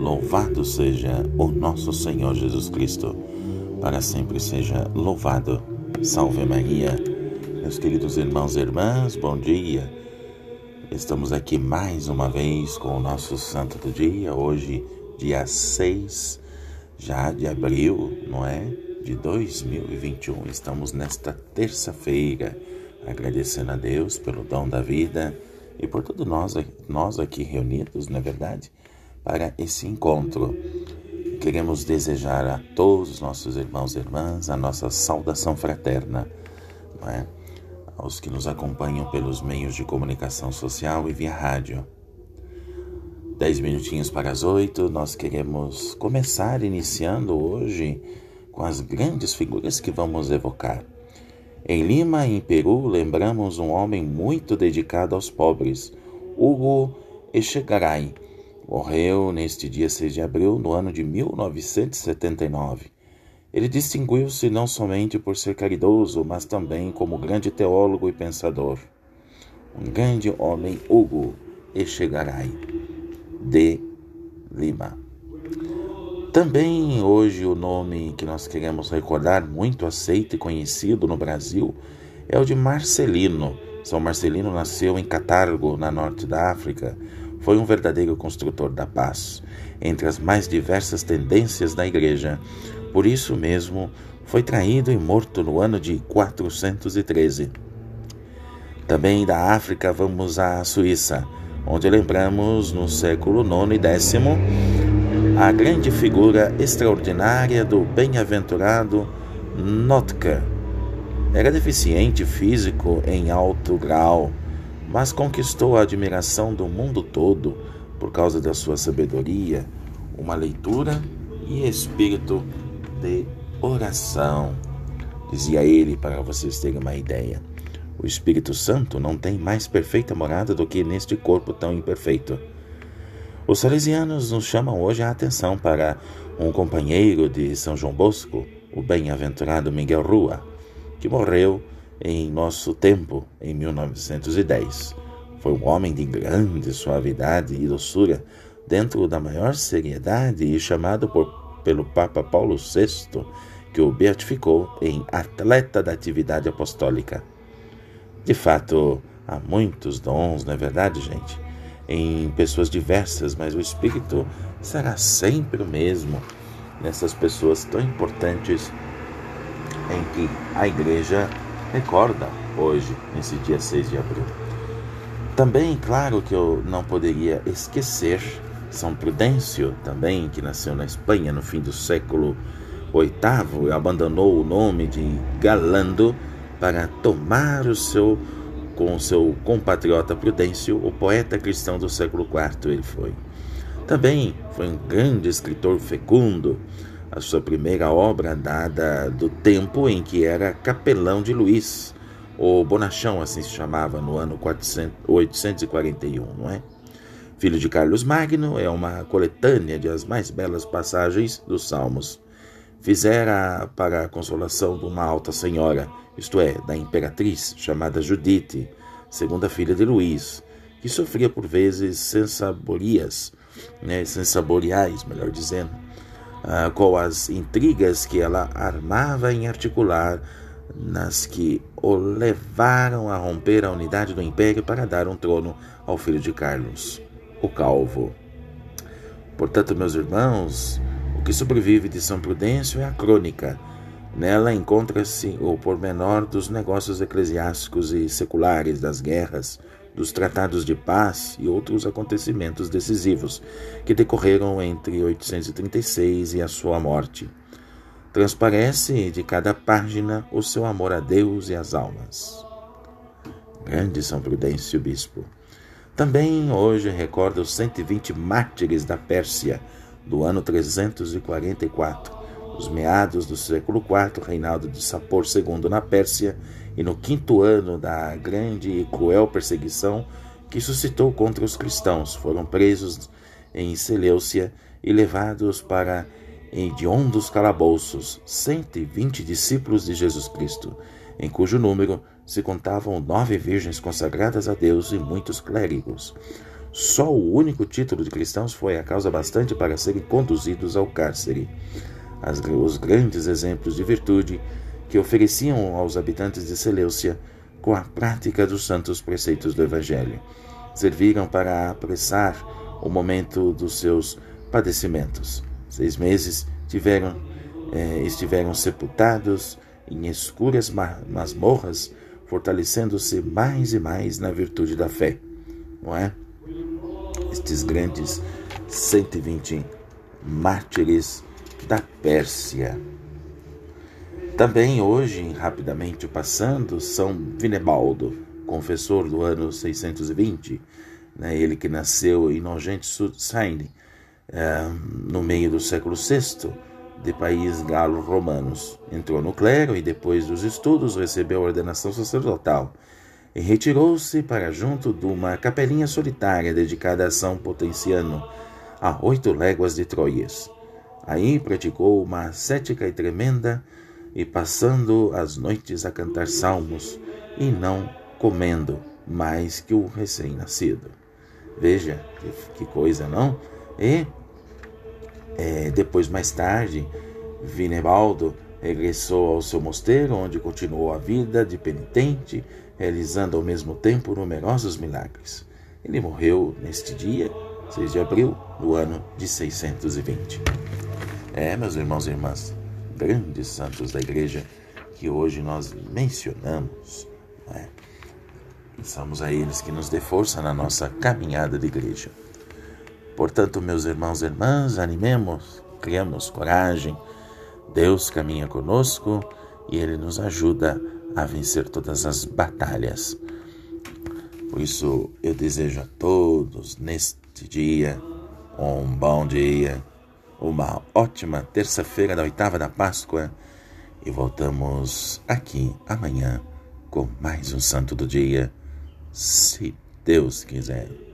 Louvado seja o nosso Senhor Jesus Cristo, para sempre seja louvado. Salve Maria. Meus queridos irmãos e irmãs, bom dia. Estamos aqui mais uma vez com o nosso santo do dia, hoje, dia 6 já de abril, não é? De 2021. Estamos nesta terça-feira, agradecendo a Deus pelo dom da vida e por todos nós, nós aqui reunidos, não é verdade? Para esse encontro. Queremos desejar a todos os nossos irmãos e irmãs a nossa saudação fraterna, é? aos que nos acompanham pelos meios de comunicação social e via rádio. Dez minutinhos para as oito, nós queremos começar iniciando hoje com as grandes figuras que vamos evocar. Em Lima, em Peru, lembramos um homem muito dedicado aos pobres, Hugo Echegaray. Morreu neste dia 6 de abril, no ano de 1979. Ele distinguiu-se não somente por ser caridoso, mas também como grande teólogo e pensador. Um grande homem, Hugo Echegaray, de Lima. Também hoje o nome que nós queremos recordar, muito aceito e conhecido no Brasil, é o de Marcelino. São Marcelino nasceu em Catargo, na norte da África. Foi um verdadeiro construtor da paz, entre as mais diversas tendências da Igreja. Por isso mesmo, foi traído e morto no ano de 413. Também da África vamos à Suíça, onde lembramos no século IX e X a grande figura extraordinária do bem-aventurado Notker. Era deficiente físico em alto grau, mas conquistou a admiração do mundo todo por causa da sua sabedoria, uma leitura e espírito de oração. Dizia ele, para vocês terem uma ideia: o Espírito Santo não tem mais perfeita morada do que neste corpo tão imperfeito. Os salesianos nos chamam hoje a atenção para um companheiro de São João Bosco, o bem-aventurado Miguel Rua, que morreu em nosso tempo, em 1910. Foi um homem de grande suavidade e doçura, dentro da maior seriedade e chamado por, pelo Papa Paulo VI, que o beatificou em atleta da atividade apostólica. De fato, há muitos dons, não é verdade, gente? em pessoas diversas, mas o Espírito será sempre o mesmo nessas pessoas tão importantes em que a igreja recorda hoje, nesse dia 6 de abril. Também, claro que eu não poderia esquecer São Prudêncio, também, que nasceu na Espanha no fim do século VIII e abandonou o nome de Galando para tomar o seu com seu compatriota Prudêncio, o poeta cristão do século IV ele foi. Também foi um grande escritor fecundo. A sua primeira obra dada do tempo em que era capelão de Luís, o Bonachão, assim se chamava, no ano 400, 841, não é? Filho de Carlos Magno, é uma coletânea de as mais belas passagens dos Salmos. Fizera para a consolação de uma alta senhora, isto é, da imperatriz chamada Judite, segunda filha de Luís, que sofria por vezes sensaborias, né, sensaboriais, melhor dizendo, ah, com as intrigas que ela armava em articular, nas que o levaram a romper a unidade do império para dar um trono ao filho de Carlos, o Calvo. Portanto, meus irmãos, o que sobrevive de São Prudêncio é a crônica, Nela encontra-se o pormenor dos negócios eclesiásticos e seculares, das guerras, dos tratados de paz e outros acontecimentos decisivos que decorreram entre 836 e a sua morte. Transparece de cada página o seu amor a Deus e às almas. Grande São Prudêncio Bispo. Também hoje recorda os 120 mártires da Pérsia, do ano 344 nos meados do século IV, reinado de Sapor II na Pérsia, e no quinto ano da grande e cruel perseguição que suscitou contra os cristãos, foram presos em Seleucia e levados para hediondos calabouços 120 discípulos de Jesus Cristo, em cujo número se contavam nove virgens consagradas a Deus e muitos clérigos. Só o único título de cristãos foi a causa bastante para serem conduzidos ao cárcere. As, os grandes exemplos de virtude que ofereciam aos habitantes de Seleucia com a prática dos santos preceitos do Evangelho serviram para apressar o momento dos seus padecimentos. Seis meses tiveram, eh, estiveram sepultados em escuras masmorras, fortalecendo-se mais e mais na virtude da fé, não é? Estes grandes 120 mártires da Pérsia. Também hoje, rapidamente passando, São Vinebaldo, confessor do ano 620, né, ele que nasceu em Nogent-sur-Seine, é, no meio do século VI, de país galo-romanos. Entrou no clero e, depois dos estudos, recebeu a ordenação sacerdotal e retirou-se para junto de uma capelinha solitária dedicada a São Potenciano, a oito léguas de Troias. Aí praticou uma ascética e tremenda, e passando as noites a cantar salmos, e não comendo mais que o recém-nascido. Veja que, coisa, não? E é, depois, mais tarde, Vinebaldo regressou ao seu mosteiro, onde continuou a vida de penitente, realizando ao mesmo tempo numerosos milagres. Ele morreu neste dia, 6 de abril do ano de 620. É, meus irmãos e irmãs, grandes santos da igreja que hoje nós mencionamos, né? pensamos a eles que nos dê força na nossa caminhada de igreja. Portanto, meus irmãos e irmãs, animemos, criamos coragem. Deus caminha conosco e Ele nos ajuda a vencer todas as batalhas. Por isso, eu desejo a todos neste dia um bom dia uma ótima terça-feira da oitava da Páscoa e voltamos aqui amanhã com mais um Santo do Dia, se Deus quiser.